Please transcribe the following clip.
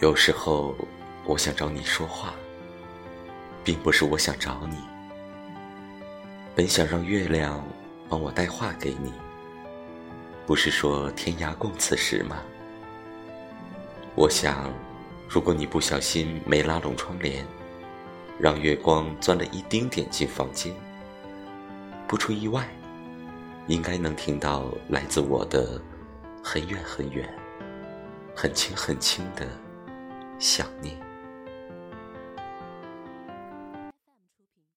有时候，我想找你说话，并不是我想找你。本想让月亮帮我带话给你，不是说天涯共此时吗？我想，如果你不小心没拉拢窗帘，让月光钻了一丁点进房间，不出意外，应该能听到来自我的很远很远、很轻很轻的想念。